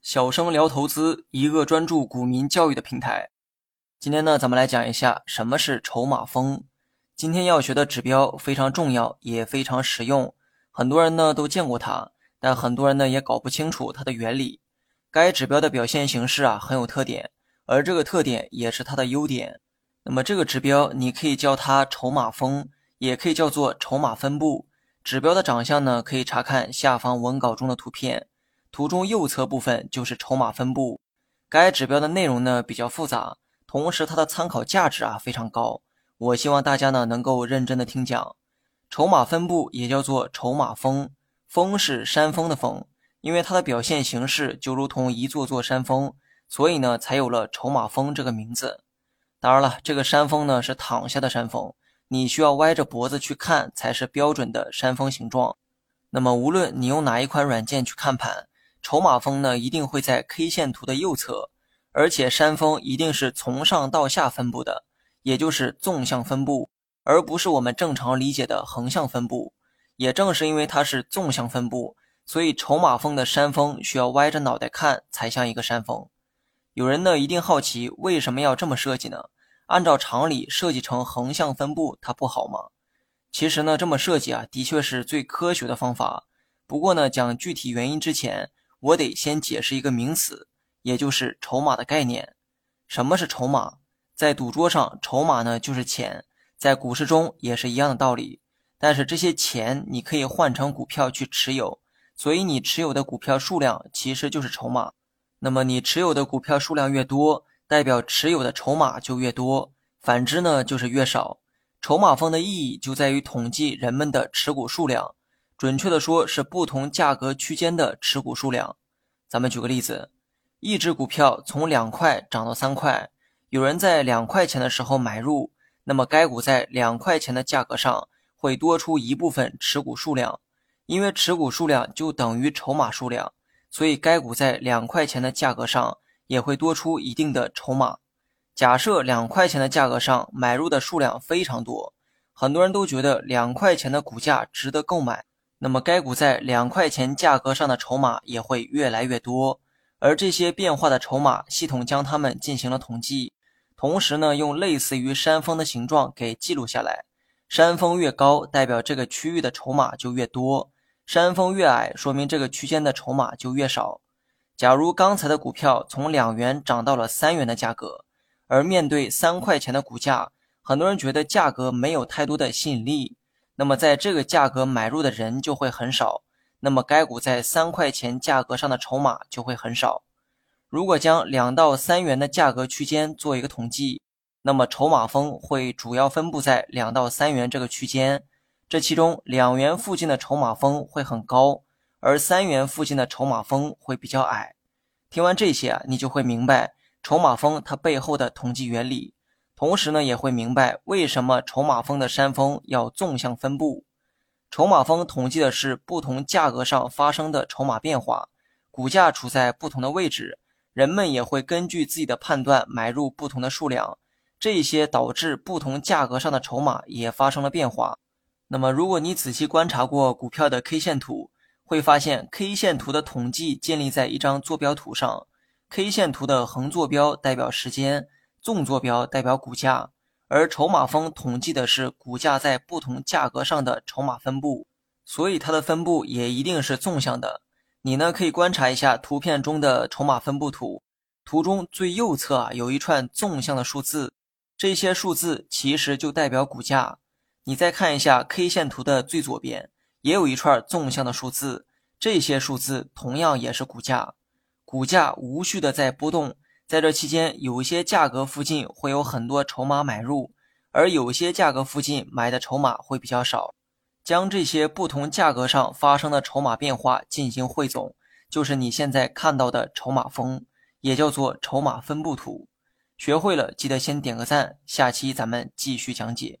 小生聊投资，一个专注股民教育的平台。今天呢，咱们来讲一下什么是筹码峰。今天要学的指标非常重要，也非常实用。很多人呢都见过它，但很多人呢也搞不清楚它的原理。该指标的表现形式啊很有特点，而这个特点也是它的优点。那么这个指标你可以叫它筹码峰，也可以叫做筹码分布。指标的长相呢，可以查看下方文稿中的图片，图中右侧部分就是筹码分布。该指标的内容呢比较复杂，同时它的参考价值啊非常高。我希望大家呢能够认真的听讲。筹码分布也叫做筹码峰，峰是山峰的峰，因为它的表现形式就如同一座座山峰，所以呢才有了筹码峰这个名字。当然了，这个山峰呢是躺下的山峰。你需要歪着脖子去看才是标准的山峰形状。那么无论你用哪一款软件去看盘，筹码峰呢一定会在 K 线图的右侧，而且山峰一定是从上到下分布的，也就是纵向分布，而不是我们正常理解的横向分布。也正是因为它是纵向分布，所以筹码峰的山峰需要歪着脑袋看才像一个山峰。有人呢一定好奇为什么要这么设计呢？按照常理设计成横向分布，它不好吗？其实呢，这么设计啊，的确是最科学的方法。不过呢，讲具体原因之前，我得先解释一个名词，也就是筹码的概念。什么是筹码？在赌桌上，筹码呢就是钱，在股市中也是一样的道理。但是这些钱你可以换成股票去持有，所以你持有的股票数量其实就是筹码。那么你持有的股票数量越多，代表持有的筹码就越多，反之呢就是越少。筹码峰的意义就在于统计人们的持股数量，准确的说是不同价格区间的持股数量。咱们举个例子，一只股票从两块涨到三块，有人在两块钱的时候买入，那么该股在两块钱的价格上会多出一部分持股数量，因为持股数量就等于筹码数量，所以该股在两块钱的价格上。也会多出一定的筹码。假设两块钱的价格上买入的数量非常多，很多人都觉得两块钱的股价值得购买，那么该股在两块钱价格上的筹码也会越来越多。而这些变化的筹码，系统将它们进行了统计，同时呢，用类似于山峰的形状给记录下来。山峰越高，代表这个区域的筹码就越多；山峰越矮，说明这个区间的筹码就越少。假如刚才的股票从两元涨到了三元的价格，而面对三块钱的股价，很多人觉得价格没有太多的吸引力，那么在这个价格买入的人就会很少，那么该股在三块钱价格上的筹码就会很少。如果将两到三元的价格区间做一个统计，那么筹码峰会主要分布在两到三元这个区间，这其中两元附近的筹码峰会很高。而三元附近的筹码峰会比较矮。听完这些啊，你就会明白筹码峰它背后的统计原理，同时呢，也会明白为什么筹码峰的山峰要纵向分布。筹码峰统计的是不同价格上发生的筹码变化，股价处在不同的位置，人们也会根据自己的判断买入不同的数量，这些导致不同价格上的筹码也发生了变化。那么，如果你仔细观察过股票的 K 线图，会发现 K 线图的统计建立在一张坐标图上，K 线图的横坐标代表时间，纵坐标代表股价，而筹码峰统计的是股价在不同价格上的筹码分布，所以它的分布也一定是纵向的。你呢可以观察一下图片中的筹码分布图，图中最右侧啊有一串纵向的数字，这些数字其实就代表股价。你再看一下 K 线图的最左边。也有一串纵向的数字，这些数字同样也是股价。股价无序的在波动，在这期间，有一些价格附近会有很多筹码买入，而有些价格附近买的筹码会比较少。将这些不同价格上发生的筹码变化进行汇总，就是你现在看到的筹码峰，也叫做筹码分布图。学会了，记得先点个赞。下期咱们继续讲解。